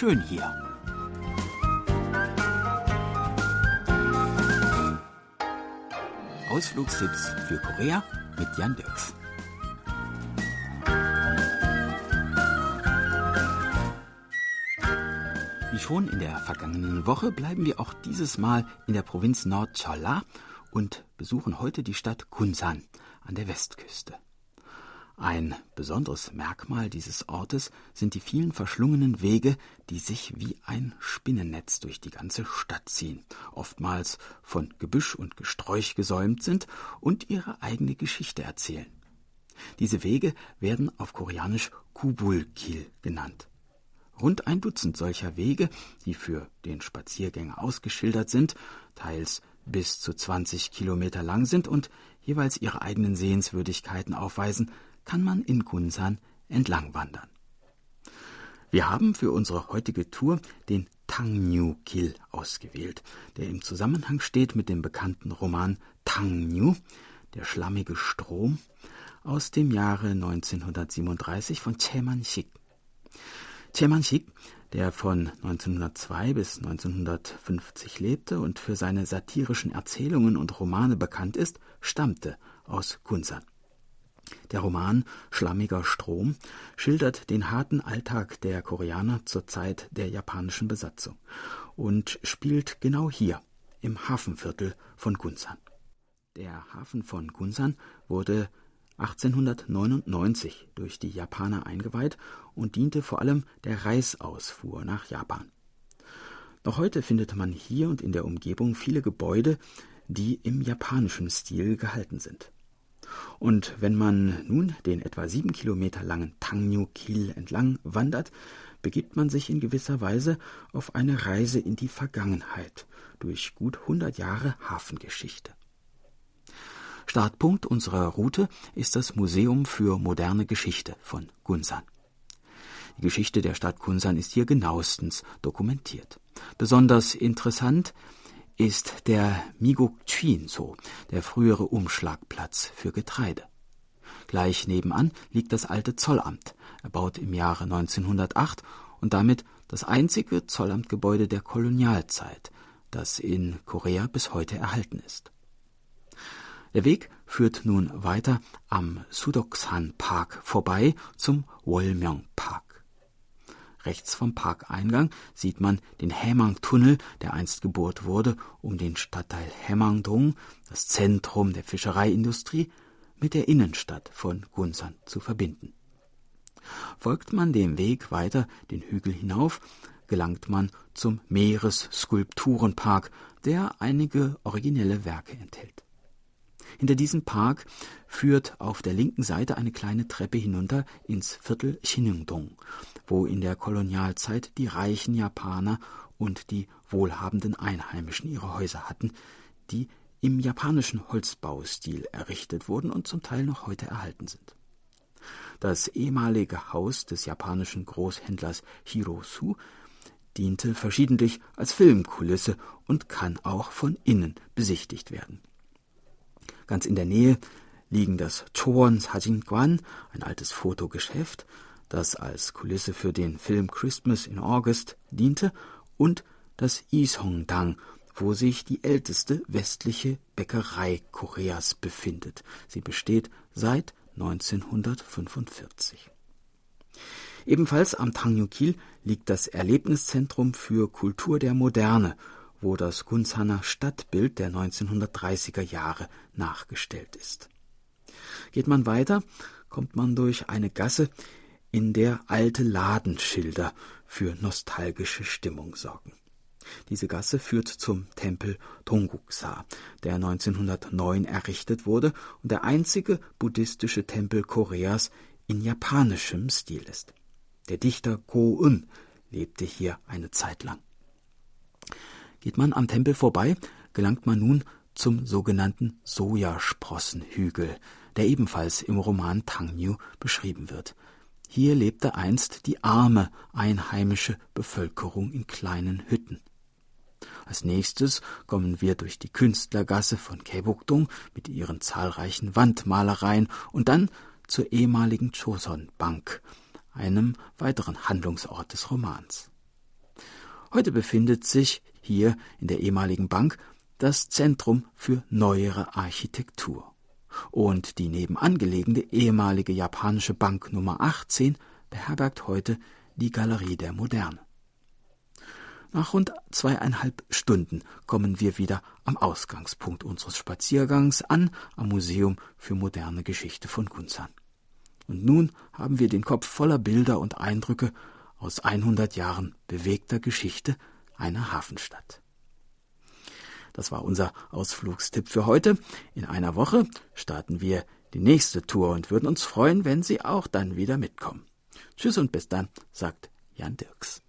schön hier. Ausflugstipps für Korea mit Jan Dirks. Wie schon in der vergangenen Woche bleiben wir auch dieses Mal in der Provinz Nord-Cholla und besuchen heute die Stadt Kunsan an der Westküste. Ein besonderes Merkmal dieses Ortes sind die vielen verschlungenen Wege, die sich wie ein Spinnennetz durch die ganze Stadt ziehen, oftmals von Gebüsch und Gesträuch gesäumt sind und ihre eigene Geschichte erzählen. Diese Wege werden auf Koreanisch Kubulkil genannt. Rund ein Dutzend solcher Wege, die für den Spaziergänger ausgeschildert sind, teils bis zu 20 Kilometer lang sind und jeweils ihre eigenen Sehenswürdigkeiten aufweisen, kann man in Gunsan entlang wandern. Wir haben für unsere heutige Tour den Tangnu Kil ausgewählt, der im Zusammenhang steht mit dem bekannten Roman Tangnu, der schlammige Strom, aus dem Jahre 1937 von Cheman Sik. Cheman Sik, der von 1902 bis 1950 lebte und für seine satirischen Erzählungen und Romane bekannt ist, stammte aus Gunsan. Der Roman Schlammiger Strom schildert den harten Alltag der Koreaner zur Zeit der japanischen Besatzung und spielt genau hier im Hafenviertel von Gunsan. Der Hafen von Gunsan wurde 1899 durch die Japaner eingeweiht und diente vor allem der Reisausfuhr nach Japan. Noch heute findet man hier und in der Umgebung viele Gebäude, die im japanischen Stil gehalten sind. Und wenn man nun den etwa sieben Kilometer langen Tangnu-Kiel entlang wandert, begibt man sich in gewisser Weise auf eine Reise in die Vergangenheit durch gut hundert Jahre Hafengeschichte. Startpunkt unserer Route ist das Museum für moderne Geschichte von Gunsan. Die Geschichte der Stadt Gunsan ist hier genauestens dokumentiert. Besonders interessant ist der Migokchinso, der frühere Umschlagplatz für Getreide. Gleich nebenan liegt das alte Zollamt, erbaut im Jahre 1908 und damit das einzige Zollamtgebäude der Kolonialzeit, das in Korea bis heute erhalten ist. Der Weg führt nun weiter am Sudoksan Park vorbei zum Wolmyong Park. Rechts vom Parkeingang sieht man den Hämang-Tunnel, der einst gebohrt wurde, um den Stadtteil Hämangdong, das Zentrum der Fischereiindustrie, mit der Innenstadt von Gunsan zu verbinden. Folgt man dem Weg weiter den Hügel hinauf, gelangt man zum Meeresskulpturenpark, der einige originelle Werke enthält. Hinter diesem Park führt auf der linken Seite eine kleine Treppe hinunter ins Viertel Chinungdong, wo in der Kolonialzeit die reichen Japaner und die wohlhabenden Einheimischen ihre Häuser hatten, die im japanischen Holzbaustil errichtet wurden und zum Teil noch heute erhalten sind. Das ehemalige Haus des japanischen Großhändlers Hirosu diente verschiedentlich als Filmkulisse und kann auch von innen besichtigt werden. Ganz in der Nähe liegen das Chowon Sajingwan, ein altes Fotogeschäft, das als Kulisse für den Film Christmas in August diente, und das Isongdang, wo sich die älteste westliche Bäckerei Koreas befindet. Sie besteht seit 1945. Ebenfalls am Tangyukil liegt das Erlebniszentrum für Kultur der Moderne, wo das Gunzhaner Stadtbild der 1930er Jahre nachgestellt ist. Geht man weiter, kommt man durch eine Gasse, in der alte Ladenschilder für nostalgische Stimmung sorgen. Diese Gasse führt zum Tempel Tonguksa, der 1909 errichtet wurde und der einzige buddhistische Tempel Koreas in japanischem Stil ist. Der Dichter Go-un lebte hier eine Zeit lang. Geht man am Tempel vorbei, gelangt man nun zum sogenannten Sojasprossenhügel, der ebenfalls im Roman Tangnu beschrieben wird. Hier lebte einst die arme einheimische Bevölkerung in kleinen Hütten. Als nächstes kommen wir durch die Künstlergasse von Kaebukdong mit ihren zahlreichen Wandmalereien und dann zur ehemaligen Choson Bank, einem weiteren Handlungsort des Romans. Heute befindet sich hier in der ehemaligen Bank das Zentrum für neuere Architektur. Und die nebenan gelegene ehemalige japanische Bank Nummer 18 beherbergt heute die Galerie der Moderne. Nach rund zweieinhalb Stunden kommen wir wieder am Ausgangspunkt unseres Spaziergangs an, am Museum für moderne Geschichte von Gunzan. Und nun haben wir den Kopf voller Bilder und Eindrücke aus 100 Jahren bewegter Geschichte einer Hafenstadt. Das war unser Ausflugstipp für heute. In einer Woche starten wir die nächste Tour und würden uns freuen, wenn Sie auch dann wieder mitkommen. Tschüss und bis dann, sagt Jan Dirks.